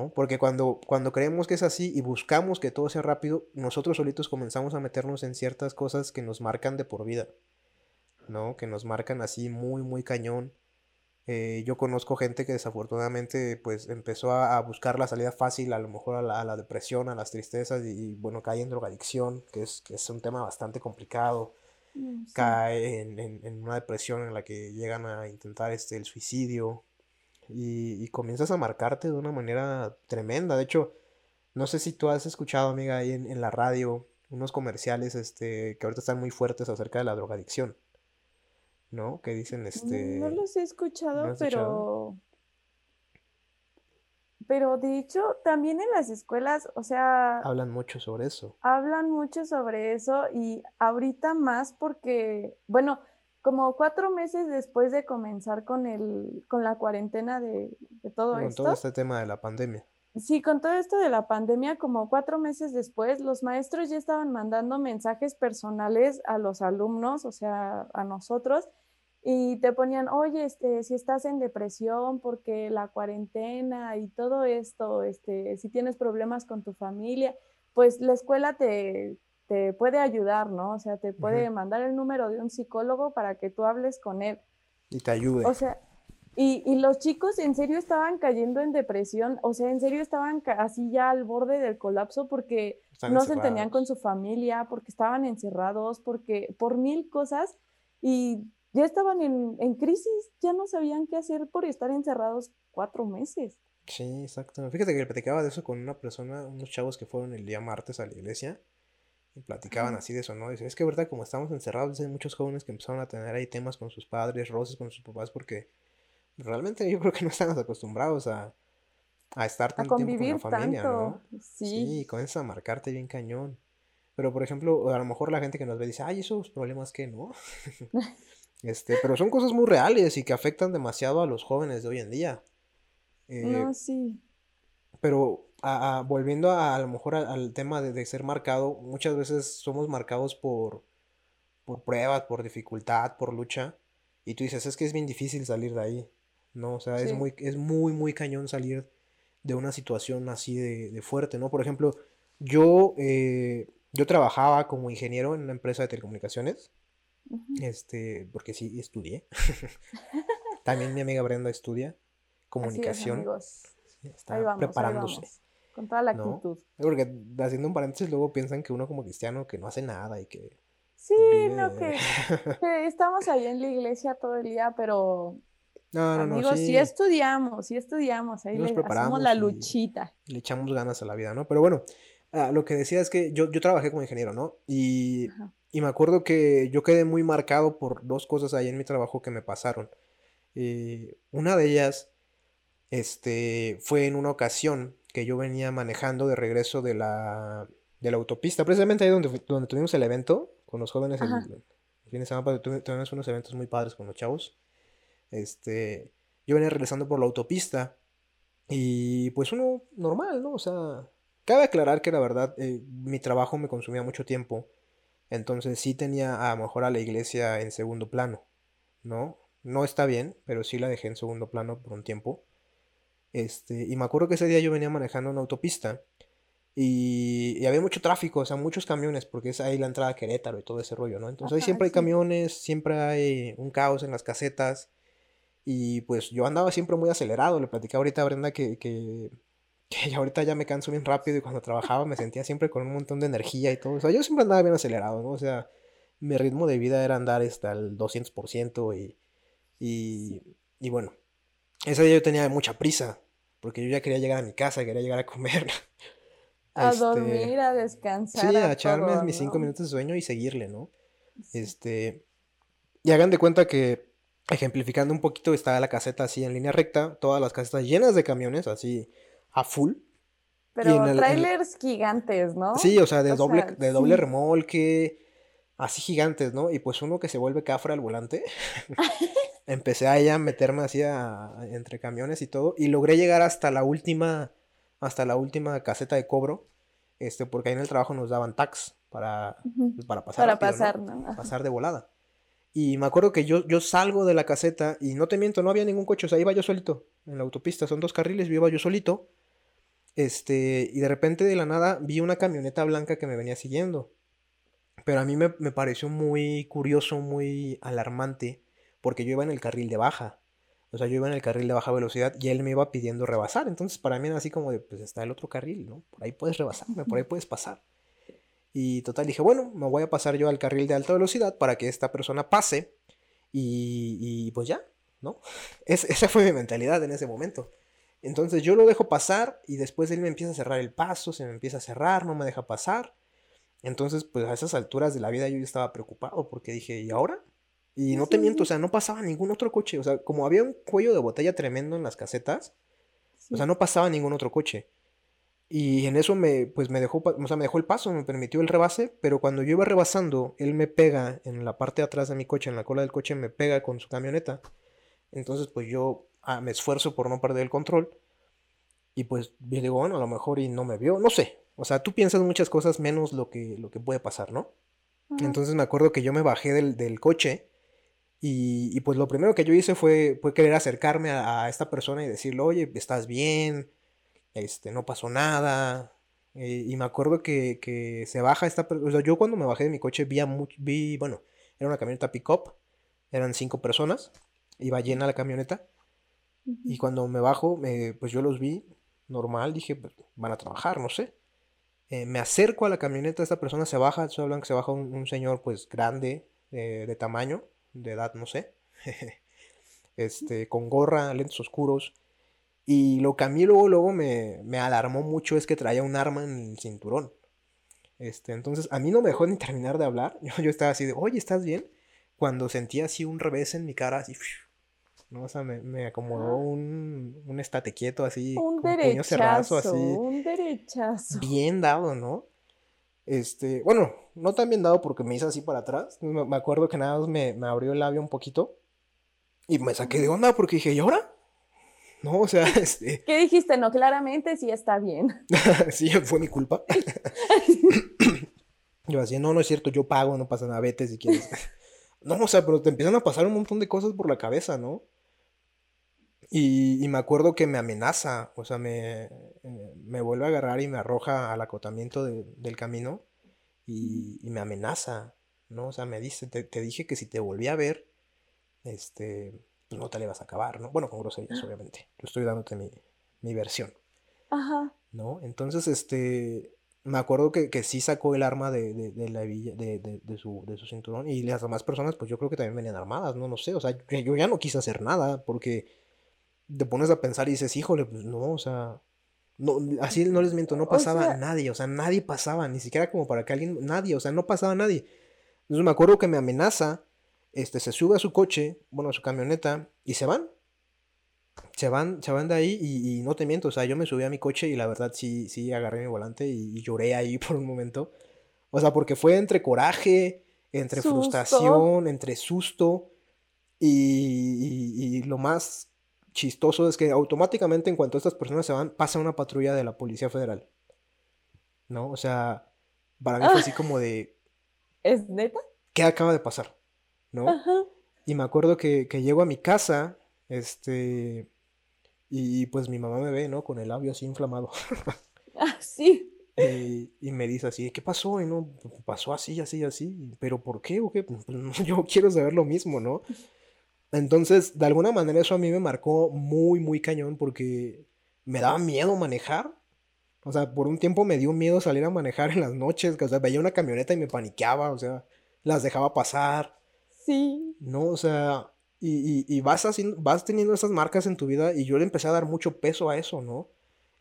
¿no? Porque cuando, cuando creemos que es así y buscamos que todo sea rápido, nosotros solitos comenzamos a meternos en ciertas cosas que nos marcan de por vida, ¿no? Que nos marcan así muy, muy cañón. Eh, yo conozco gente que desafortunadamente pues empezó a, buscar la salida fácil, a lo mejor a la, depresión, a las tristezas y, bueno, cae en drogadicción, que es, que es un tema bastante complicado. Mm, cae en, en, una depresión en la que llegan a intentar este, el suicidio, y, comienzas a marcarte de una manera tremenda. De hecho, no sé si tú has escuchado, amiga, ahí en, la radio unos comerciales este, que ahorita están muy fuertes acerca de la drogadicción. ¿No? Que dicen este. No los he escuchado, pero. Pero de hecho, también en las escuelas, o sea. Hablan mucho sobre eso. Hablan mucho sobre eso y ahorita más porque, bueno, como cuatro meses después de comenzar con el, con la cuarentena de, todo esto. Con todo este tema de la pandemia. Sí, con todo esto de la pandemia, como cuatro meses después, los maestros ya estaban mandando mensajes personales a los alumnos, o sea, a nosotros, y te ponían, oye, este, si estás en depresión porque la cuarentena y todo esto, este, si tienes problemas con tu familia, pues la escuela te, te puede ayudar, ¿no? O sea, te puede mandar el número de un psicólogo para que tú hables con él. Y te ayude. O sea, y, y, los chicos en serio estaban cayendo en depresión, o sea, en serio estaban así ya al borde del colapso porque no se entendían con su familia, porque estaban encerrados, porque por mil cosas y ya estaban en, en crisis, ya no sabían qué hacer por estar encerrados cuatro meses. Sí, exacto. Fíjate que platicaba de eso con una persona, unos chavos que fueron el día martes a la iglesia y platicaban así de eso, ¿no? Dice, es que verdad, como estamos encerrados, hay muchos jóvenes que empezaron a tener ahí temas con sus padres, roces con sus papás, porque realmente yo creo que no están acostumbrados a, a estar tanto tiempo con la familia, ¿no? Sí. sí, comienzas a marcarte bien cañón. Pero, por ejemplo, a lo mejor la gente que nos ve dice, ay, esos problemas que no. este, pero son cosas muy reales y que afectan demasiado a los jóvenes de hoy en día. no, eh, sí. Pero volviendo a, a, lo mejor al tema de, ser marcado, muchas veces somos marcados por, por pruebas, por dificultad, por lucha, y tú dices, es que es bien difícil salir de ahí, ¿no? O sea, es, muy, es muy, muy cañón salir de una situación así de, fuerte, ¿no? Por ejemplo, yo, eh, yo trabajaba como ingeniero en una empresa de telecomunicaciones, este, porque sí, estudié. También mi amiga Brenda estudia comunicación. está preparándose. Con toda la actitud. Porque haciendo un paréntesis, luego piensan que uno como cristiano que no hace nada y que. Sí, no, que, estamos ahí en la iglesia todo el día, pero. No, no, amigos, no. Sí. estudiamos, sí estudiamos, ahí le hacemos la luchita. Le echamos ganas a la vida, ¿no? Pero bueno, ah, lo que decía es que yo, yo trabajé como ingeniero, ¿no? Y, y, me acuerdo que yo quedé muy marcado por dos cosas ahí en mi trabajo que me pasaron. Eh, una de ellas este, fue en una ocasión que yo venía manejando de regreso de la, de la autopista, precisamente ahí donde, donde tuvimos el evento con los jóvenes el, fin de semana, tuvimos unos eventos muy padres con los chavos. Este, yo venía regresando por la autopista y pues uno normal, ¿no? O sea, cabe aclarar que la verdad eh, mi trabajo me consumía mucho tiempo, entonces sí tenía a lo mejor a la iglesia en segundo plano, ¿no? No está bien, pero sí la dejé en segundo plano por un tiempo. Este, y me acuerdo que ese día yo venía manejando una autopista y, había mucho tráfico, o sea, muchos camiones, porque es ahí la entrada a Querétaro y todo ese rollo, ¿no? Entonces ahí siempre hay camiones, siempre hay un caos en las casetas. Y pues yo andaba siempre muy acelerado. Le platicaba ahorita a Brenda que, que, que ahorita ya me canso bien rápido y cuando trabajaba me sentía siempre con un montón de energía y todo. O sea, yo siempre andaba bien acelerado, ¿no? O sea, mi ritmo de vida era andar hasta el 200% y, y, y bueno, ese día yo tenía mucha prisa, porque yo ya quería llegar a mi casa, quería llegar a comer. A este, dormir, a descansar. Sí, a, echarme mis cinco minutos de sueño y seguirle, ¿no? Este. Y hagan de cuenta que, ejemplificando un poquito, estaba la caseta así en línea recta, todas las casetas llenas de camiones, así a full. Pero trailers gigantes, ¿no? Sí, o sea, de doble, de doble remolque, así gigantes, ¿no? Y pues uno que se vuelve cafra al volante. empecé a ella a meterme así entre camiones y todo. Y logré llegar hasta la última, hasta la última caseta de cobro. Este, porque ahí en el trabajo nos daban tax para, pues, para pasar. Para pasar, ¿no? Pasar de volada. Y me acuerdo que yo, yo salgo de la caseta y no te miento, no había ningún coche, o sea, iba yo solito en la autopista, son dos carriles, yo iba yo solito. Este, y de repente de la nada vi una camioneta blanca que me venía siguiendo. Pero a mí me, pareció muy curioso, muy alarmante, porque yo iba en el carril de baja. O sea, yo iba en el carril de baja velocidad y él me iba pidiendo rebasar. Entonces, para mí era así como de, pues está el otro carril, ¿no? Por ahí puedes rebasarme, por ahí puedes pasar. Y total dije, bueno, me voy a pasar yo al carril de alta velocidad para que esta persona pase. Y, y pues ya, ¿no? esa fue mi mentalidad en ese momento. Entonces yo lo dejo pasar y después él me empieza a cerrar el paso, se me empieza a cerrar, no me deja pasar. Entonces, pues a esas alturas de la vida yo estaba preocupado porque dije, ¿y ahora? Y no te miento, o sea, no pasaba ningún otro coche. O sea, como había un cuello de botella tremendo en las casetas, o sea, no pasaba ningún otro coche. Y en eso me, pues me dejó, o sea, me dejó el paso, me permitió el rebase, pero cuando yo iba rebasando, él me pega en la parte de atrás de mi coche, en la cola del coche, me pega con su camioneta. Entonces, pues yo ah, me esfuerzo por no perder el control. Y pues yo digo, bueno, a lo mejor y no me vio, no sé. O sea, tú piensas muchas cosas menos lo que, lo que puede pasar, ¿no? Entonces me acuerdo que yo me bajé del, coche y, y, pues lo primero que yo hice fue, fue querer acercarme a, esta persona y decirle, oye, ¿estás bien? Este, no pasó nada. Eh, y me acuerdo que, que se baja esta persona. O sea, yo cuando me bajé de mi coche vi, a vi bueno, era una camioneta pick-up, eran cinco personas, iba llena la camioneta. Y cuando me bajo, pues yo los vi normal, dije, pues, van a trabajar, no sé. Eh, me acerco a la camioneta, esta persona se baja, estoy hablando que se baja un, señor pues grande, de tamaño, de edad, no sé. este, con gorra, lentes oscuros. Y lo que a mí luego, luego me, me, alarmó mucho es que traía un arma en el cinturón. Este, entonces a mí no me dejó ni terminar de hablar. Yo, yo estaba así de, oye, ¿estás bien? Cuando sentí así un revés en mi cara, así, ¿no? O sea, me, acomodó un, un estate quieto así, un derechazo, cerrazo, así. Un derechazo. Bien dado, ¿no? Este, bueno, no tan bien dado porque me hizo así para atrás. Me, acuerdo que nada más me, abrió el labio un poquito. Y me saqué de onda porque dije, ¿y ahora? No, o sea, este... ¿Qué dijiste? No, claramente sí está bien. sí, fue mi culpa. yo así, no, no es cierto, yo pago, no pasa nada, vete si quieres. no, o sea, pero te empiezan a pasar un montón de cosas por la cabeza, ¿no? Y, me acuerdo que me amenaza, o sea, me, eh, me, vuelve a agarrar y me arroja al acotamiento del camino y, me amenaza, ¿no? O sea, me dice, te, dije que si te volví a ver, este, pues no te le vas a acabar, ¿no? Bueno, con groserías, obviamente. Yo estoy dándote mi, mi versión. Ajá. ¿No? Entonces, este, me acuerdo que, que sí sacó el arma de, de, de la de, de, su, de su cinturón y las demás personas, pues yo creo que también venían armadas, ¿no? No sé, o sea, yo ya no quise hacer nada porque te pones a pensar y dices, híjole, pues no, o sea, no, así no les miento, no pasaba nadie, o sea, nadie pasaba, ni siquiera como para que alguien, nadie, o sea, no pasaba nadie. Entonces me acuerdo que me amenaza, este, se sube a su coche, bueno, a su camioneta, y se van. Se van, se van de ahí y, no te miento, o sea, yo me subí a mi coche y la verdad sí, sí agarré mi volante y, lloré ahí por un momento. O sea, porque fue entre coraje, entre frustración, entre susto y, y, lo más chistoso es que automáticamente en cuanto estas personas se van, pasa una patrulla de la Policía Federal. ¿No? O sea, para mí fue así como de... ¿Es neta? ¿Qué acaba de pasar? ¿No? Y me acuerdo que, que llego a mi casa, este... Y pues mi mamá me ve, ¿no? Con el labio así inflamado. ah, sí. y me dice así, ¿qué pasó? Y no, pasó así, así, así. ¿Pero por qué? ¿O qué? Pues, yo quiero saber lo mismo, ¿no? Entonces, de alguna manera eso a mí me marcó muy, muy cañón porque me daba miedo manejar. O sea, por un tiempo me dio miedo salir a manejar en las noches. O sea, veía una camioneta y me paniqueaba. O sea, las dejaba pasar. Sí. No, o sea, y, y, vas, así, vas teniendo esas marcas en tu vida y yo le empecé a dar mucho peso a eso, ¿no?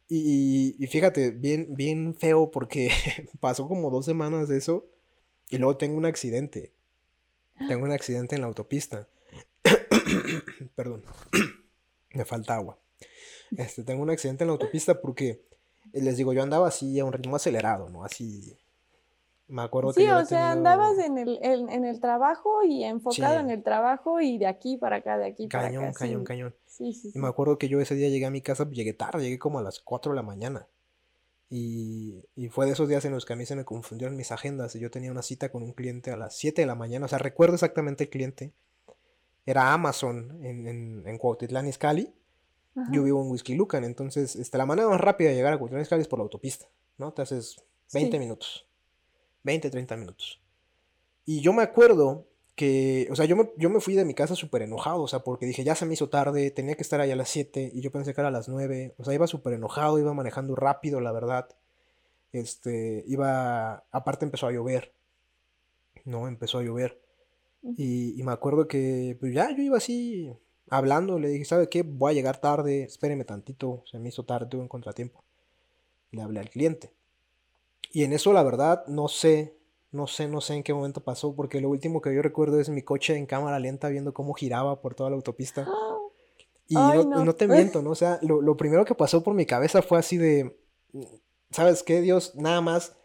Y, y fíjate, bien, bien feo porque pasó como dos semanas de eso y luego tengo un accidente. Tengo un accidente en la autopista. Perdón, me falta agua. Este, tengo un accidente en la autopista porque, eh, les digo, yo andaba así a un ritmo acelerado, ¿no? Así, me acuerdo sí, que... Sí, o sea, andabas en el, en, el trabajo y enfocado en el trabajo y de aquí para acá, de aquí para acá. Cañón, cañón, cañón. Sí, sí, Y me acuerdo que yo ese día llegué a mi casa, llegué tarde, llegué como a las 4 de la mañana. Y, y, fue de esos días en los que a mí se me confundieron mis agendas. Yo tenía una cita con un cliente a las 7 de la mañana. O sea, recuerdo exactamente el cliente era Amazon en, en, en Cuautitlán Izcalli. Yo vivo en Whisky Lucan, entonces este, la manera más rápida de llegar a Cuautitlán Izcalli es por la autopista, ¿no? Te haces 20 minutos, 20, 30 minutos. Y yo me acuerdo que, o sea, yo me, yo me fui de mi casa súper enojado, o sea, porque dije, ya se me hizo tarde, tenía que estar ahí a las 7 y yo pensé que era a las 9, o sea, iba súper enojado, iba manejando rápido, la verdad. Este, iba, aparte empezó a llover, ¿no? Empezó a llover. Y, me acuerdo que, pues ya, yo iba así hablando, le dije, ¿sabe qué? Voy a llegar tarde, espéreme tantito, se me hizo tarde, tuve un contratiempo. Le hablé al cliente. Y en eso, la verdad, no sé no sé, no sé en qué momento pasó, porque lo último que yo recuerdo es mi coche en cámara lenta viendo cómo giraba por toda la autopista. Y no, te miento, ¿no? O sea, lo, primero que pasó por mi cabeza fue así de, ¿sabes qué, Dios? Nada más,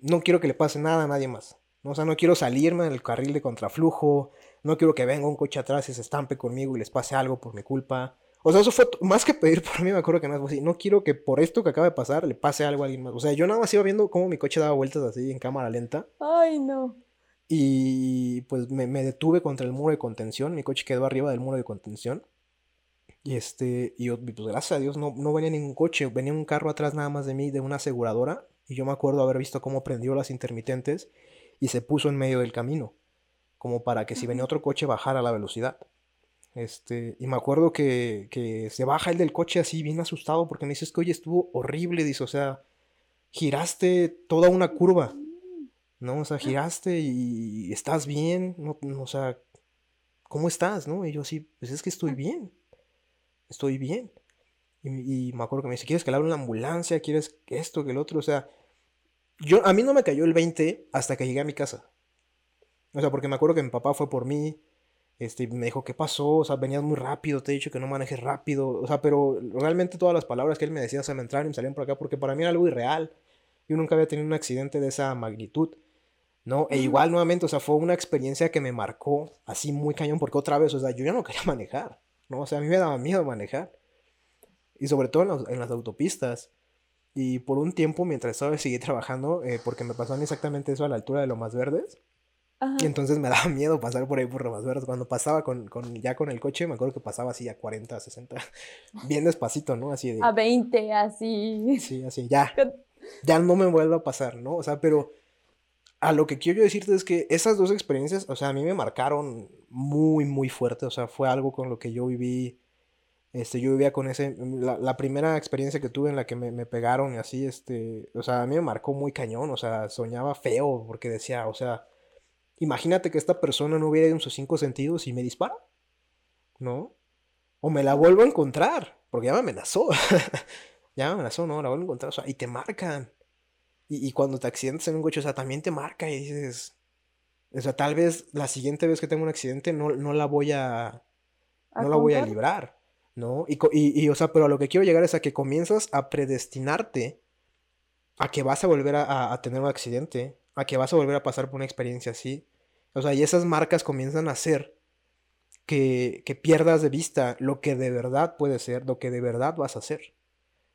no quiero que le pase nada a nadie más. ¿No? O sea, no quiero salirme en el carril de contraflujo, no quiero que venga un coche atrás y se estampe conmigo y les pase algo por mi culpa. O sea, eso fue más que pedir por mí, me acuerdo que nada más así, no quiero que por esto que acaba de pasar le pase algo a alguien más. O sea, yo nada más iba viendo cómo mi coche daba vueltas así en cámara lenta. Ay, no. Y pues me, detuve contra el muro de contención, mi coche quedó arriba del muro de contención. Y este, y pues gracias a Dios no, no venía ningún coche, venía un carro atrás nada más de mí, de una aseguradora. Y yo me acuerdo haber visto cómo prendió las intermitentes y se puso en medio del camino, como para que si venía otro coche bajara la velocidad. Este, y me acuerdo que, se baja el del coche así, bien asustado, porque me dices que, oye, estuvo horrible, dice, o sea, giraste toda una curva, ¿no? O sea, giraste y estás bien, no, o sea, ¿cómo estás, no? Y yo así, pues es que estoy bien, estoy bien. Y, me acuerdo que me dice, ¿quieres que le hable una ambulancia? ¿Quieres esto, que el otro? O sea, yo, a mí no me cayó el 20 hasta que llegué a mi casa. O sea, porque me acuerdo que mi papá fue por mí, este, me dijo, ¿qué pasó? O sea, venías muy rápido, te he dicho que no manejes rápido. O sea, pero realmente todas las palabras que él me decía se me entraron y me salían por acá porque para mí era algo irreal. Yo nunca había tenido un accidente de esa magnitud. ¿no? E igual, nuevamente, o sea, fue una experiencia que me marcó así muy cañón porque otra vez, o sea, yo ya no quería manejar, ¿no? O sea, a mí me daba miedo manejar. Y sobre todo en, las autopistas. Y por un tiempo, mientras estaba seguí trabajando, eh, porque me pasó exactamente eso a la altura de lo más verdes, y entonces me daba miedo pasar por ahí por Ramas Verdes. Cuando pasaba con, con, ya con el coche, me acuerdo que pasaba así a 40, 60, bien despacito, ¿no? Así de... A 20, así. Sí, así, ya. Ya no me vuelva a pasar, ¿no? O sea, pero a lo que quiero decirte es que esas dos experiencias, o sea, a mí me marcaron muy, muy fuerte. O sea, fue algo con lo que yo viví. Este, yo vivía con ese, la, la primera experiencia que tuve en la que me, me, pegaron y así, este, o sea, a mí me marcó muy cañón, o sea, soñaba feo porque decía, o sea, Imagínate que esta persona no hubiera ido en sus cinco sentidos y me dispara. ¿No? O me la vuelvo a encontrar, porque ya me amenazó. ya me amenazó, ¿no? La vuelvo a encontrar, o sea, y te marcan. Y, cuando te accidentas en un coche, o sea, también te marca y dices, o sea, tal vez la siguiente vez que tengo un accidente no, no la voy a, no la voy a librar, ¿no? Y, y, o sea, pero a lo que quiero llegar es a que comienzas a predestinarte a que vas a volver a, a tener un accidente, a que vas a volver a pasar por una experiencia así. O sea, y esas marcas comienzan a hacer que, pierdas de vista lo que de verdad puede ser, lo que de verdad vas a hacer.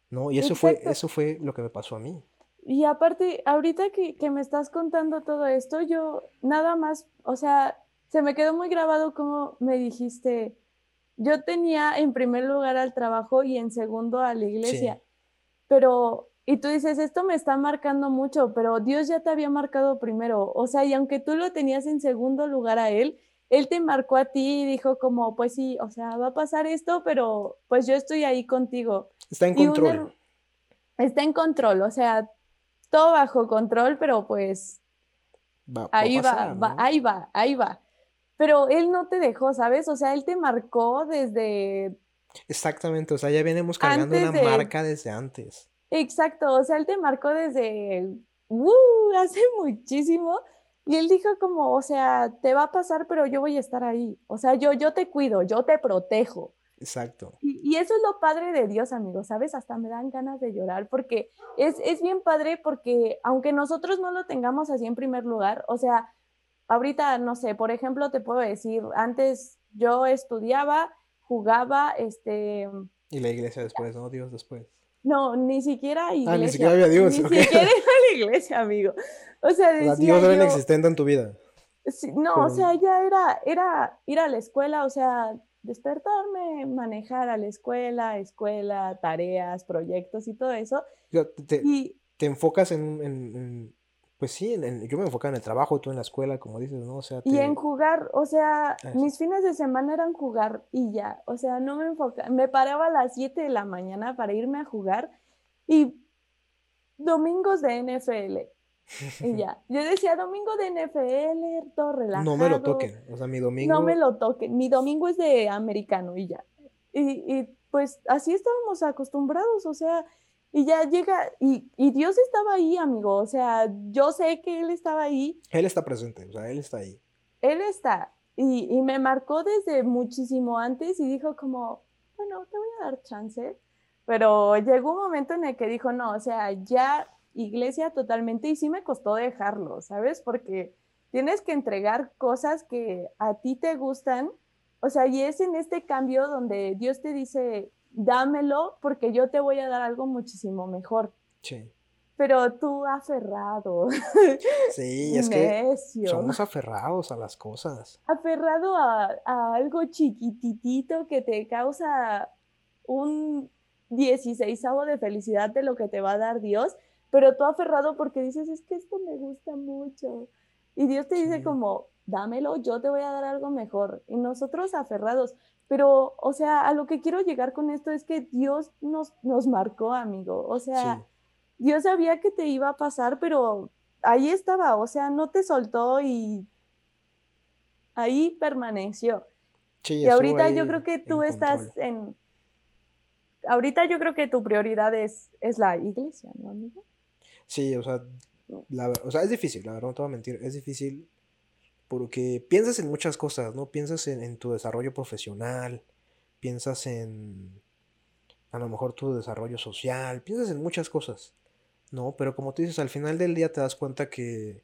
¿No? Y eso fue, eso fue lo que me pasó a mí. Y aparte, ahorita que, que, me estás contando todo esto, yo nada más, o sea, se me quedó muy grabado como me dijiste, yo tenía en primer lugar al trabajo y en segundo a la iglesia, pero y tú dices, esto me está marcando mucho, pero Dios ya te había marcado primero. O sea, y aunque tú lo tenías en segundo lugar a Él, Él te marcó a ti y dijo como, pues sí, o sea, va a pasar esto, pero pues yo estoy ahí contigo. Está en control. está en control, o sea, todo bajo control, pero pues ahí va, ahí va, ahí va. Pero Él no te dejó, ¿sabes? O sea, Él te marcó desde... Exactamente, o sea, ya venimos cargando una marca desde antes. Exacto, o sea, él te marcó desde uh, hace muchísimo y él dijo como, o sea, te va a pasar, pero yo voy a estar ahí. O sea, yo, yo te cuido, yo te protejo. Exacto. Y, eso es lo padre de Dios, amigos, ¿sabes? Hasta me dan ganas de llorar porque es, es bien padre porque aunque nosotros no lo tengamos así en primer lugar, o sea, ahorita, no sé, por ejemplo, te puedo decir, antes yo estudiaba, jugaba, este... Y la iglesia después, ¿no? Dios después. No, ni siquiera iglesia. Ah, ni siquiera había Dios. Ni siquiera era la iglesia, amigo. O sea, decía Dios era inexistente en tu vida. no, o sea, ya era, era ir a la escuela, o sea, despertarme, manejar a la escuela, escuela, tareas, proyectos y todo eso. Te, y, te enfocas en, pues sí, en, yo me enfocaba en el trabajo, tú en la escuela, como dices, ¿no? O sea, Y en jugar, o sea, mis fines de semana eran jugar y ya, o sea, no me enfocaba, me paraba a las 7 de la mañana para irme a jugar y domingos de NFL. Y ya, yo decía domingo de NFL, todo relajado. No me lo toquen, o sea, mi domingo. No me lo toquen, mi domingo es de americano y ya. Y, y pues así estábamos acostumbrados, o sea, y ya llega, y, y, Dios estaba ahí, amigo, o sea, yo sé que Él estaba ahí. Él está presente, o sea, Él está ahí. Él está, y, y me marcó desde muchísimo antes y dijo como, bueno, te voy a dar chance, pero llegó un momento en el que dijo, no, o sea, ya iglesia totalmente y sí me costó dejarlo, ¿sabes? Porque tienes que entregar cosas que a ti te gustan, o sea, y es en este cambio donde Dios te dice, dámelo porque yo te voy a dar algo muchísimo mejor. Sí. Pero tú aferrado. Sí, es que somos aferrados a las cosas. Aferrado a, a algo chiquititito que te causa un 16 de felicidad de lo que te va a dar Dios pero tú aferrado porque dices, es que esto me gusta mucho. Y Dios te dice como, dámelo, yo te voy a dar algo mejor. Y nosotros aferrados. Pero, o sea, a lo que quiero llegar con esto es que Dios nos, nos marcó, amigo. O sea, Dios sabía que te iba a pasar, pero ahí estaba, o sea, no te soltó y ahí permaneció. y ahorita yo creo que tú estás en... Ahorita yo creo que tu prioridad es, es la iglesia, ¿no, amigo? Sí, o sea, la, o sea, es difícil, la verdad, no te voy a mentir, es difícil porque piensas en muchas cosas, ¿no? Piensas en, tu desarrollo profesional, piensas en a lo mejor tu desarrollo social, piensas en muchas cosas, ¿no? Pero como tú dices, al final del día te das cuenta que,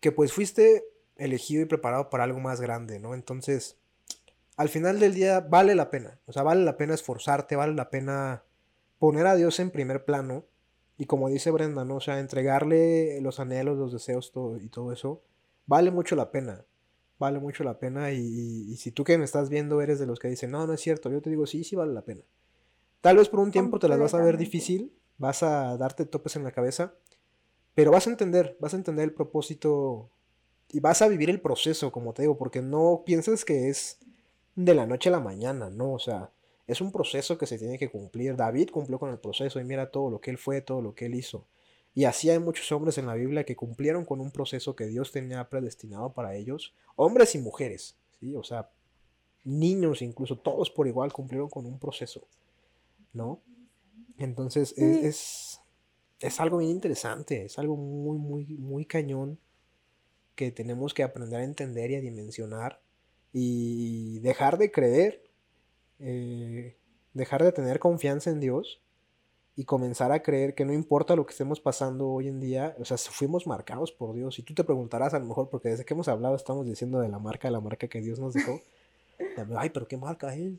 que pues fuiste elegido y preparado para algo más grande, ¿no? Entonces, al final del día vale la pena, o sea, vale la pena esforzarte, vale la pena poner a Dios en primer plano y como dice Brenda, ¿no? O sea, entregarle los anhelos, los deseos todo, y todo eso, vale mucho la pena. Vale mucho la pena. Y, si tú que me estás viendo eres de los que dicen, no, no es cierto, yo te digo, sí, sí vale la pena. Tal vez por un tiempo te las vas a ver difícil, vas a darte topes en la cabeza, pero vas a entender, vas a entender el propósito y vas a vivir el proceso, como te digo, porque no piensas que es de la noche a la mañana, ¿no? O sea, es un proceso que se tiene que cumplir. David cumplió con el proceso y mira todo lo que él fue, todo lo que él hizo. Y así hay muchos hombres en la Biblia que cumplieron con un proceso que Dios tenía predestinado para ellos, hombres y mujeres, ¿sí? O sea, niños incluso, todos por igual cumplieron con un proceso, ¿no? Entonces es, es, algo bien interesante, es algo muy, muy, muy cañón que tenemos que aprender a entender y a dimensionar y dejar de creer eh, dejar de tener confianza en Dios y comenzar a creer que no importa lo que estemos pasando hoy en día, o sea, fuimos marcados por Dios. Y tú te preguntarás a lo mejor, porque desde que hemos hablado estamos diciendo de la marca, la marca que Dios nos dejó. Ay, pero ¿qué marca es?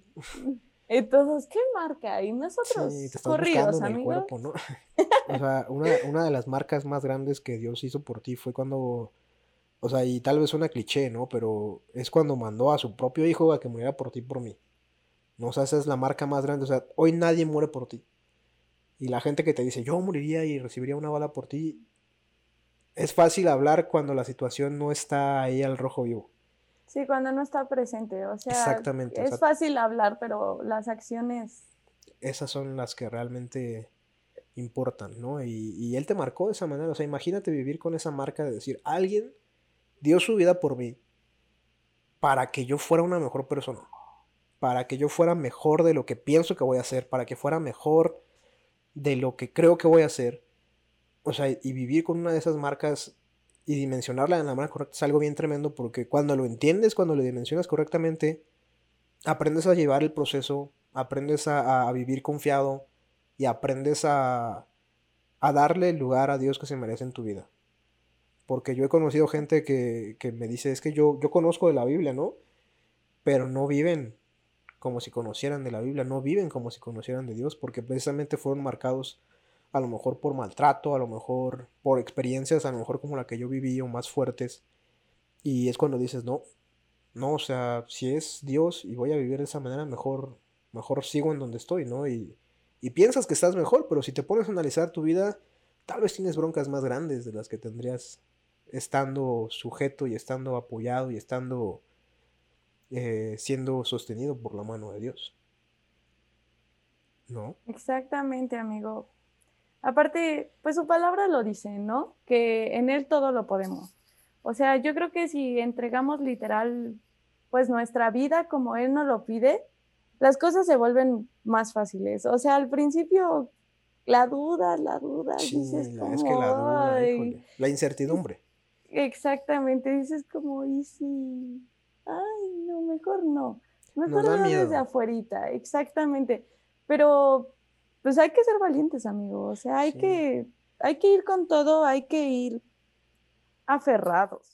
Entonces, ¿qué marca? Y nosotros sí, te estás corridos, en el cuerpo, ¿no? o sea, una, una, de las marcas más grandes que Dios hizo por ti fue cuando, o sea, y tal vez una cliché, ¿no? Pero es cuando mandó a su propio hijo a que muriera por ti, por mí. ¿No? O sea, esa es la marca más grande. O sea, hoy nadie muere por ti. Y la gente que te dice, yo moriría y recibiría una bala por ti, es fácil hablar cuando la situación no está ahí al rojo vivo. Sí, cuando no está presente. O sea, Exactamente, es fácil hablar, pero las acciones... Esas son las que realmente importan, ¿no? Y, y él te marcó de esa manera. O sea, imagínate vivir con esa marca de decir, alguien dio su vida por mí para que yo fuera una mejor persona para que yo fuera mejor de lo que pienso que voy a hacer, para que fuera mejor de lo que creo que voy a hacer. O sea, y vivir con una de esas marcas y dimensionarla de la manera correcta es algo bien tremendo porque cuando lo entiendes, cuando lo dimensionas correctamente, aprendes a llevar el proceso, aprendes a, vivir confiado y aprendes a, a darle el lugar a Dios que se merece en tu vida. Porque yo he conocido gente que, que me dice, es que yo, yo conozco de la Biblia, ¿no? Pero no viven como si conocieran de la Biblia, no viven como si conocieran de Dios, porque precisamente fueron marcados a lo mejor por maltrato, a lo mejor por experiencias, a lo mejor como la que yo viví o más fuertes. Y es cuando dices, no, no, o sea, si es Dios y voy a vivir de esa manera, mejor, mejor sigo en donde estoy, ¿no? Y, y piensas que estás mejor, pero si te pones a analizar tu vida, tal vez tienes broncas más grandes de las que tendrías estando sujeto y estando apoyado y estando eh, siendo sostenido por la mano de Dios. ¿No? Exactamente, amigo. Aparte, pues su palabra lo dice, ¿no? Que en Él todo lo podemos. O sea, yo creo que si entregamos literal, pues nuestra vida como Él nos lo pide, las cosas se vuelven más fáciles. O sea, al principio, la duda, la duda, dices como, es que la duda, la incertidumbre. Exactamente, dices como, ¿y si? Ay, no, mejor no. Mejor no desde afuerita, exactamente. Pero, pues hay que ser valientes, amigo. O sea, hay, que, hay que ir con todo, hay que ir aferrados.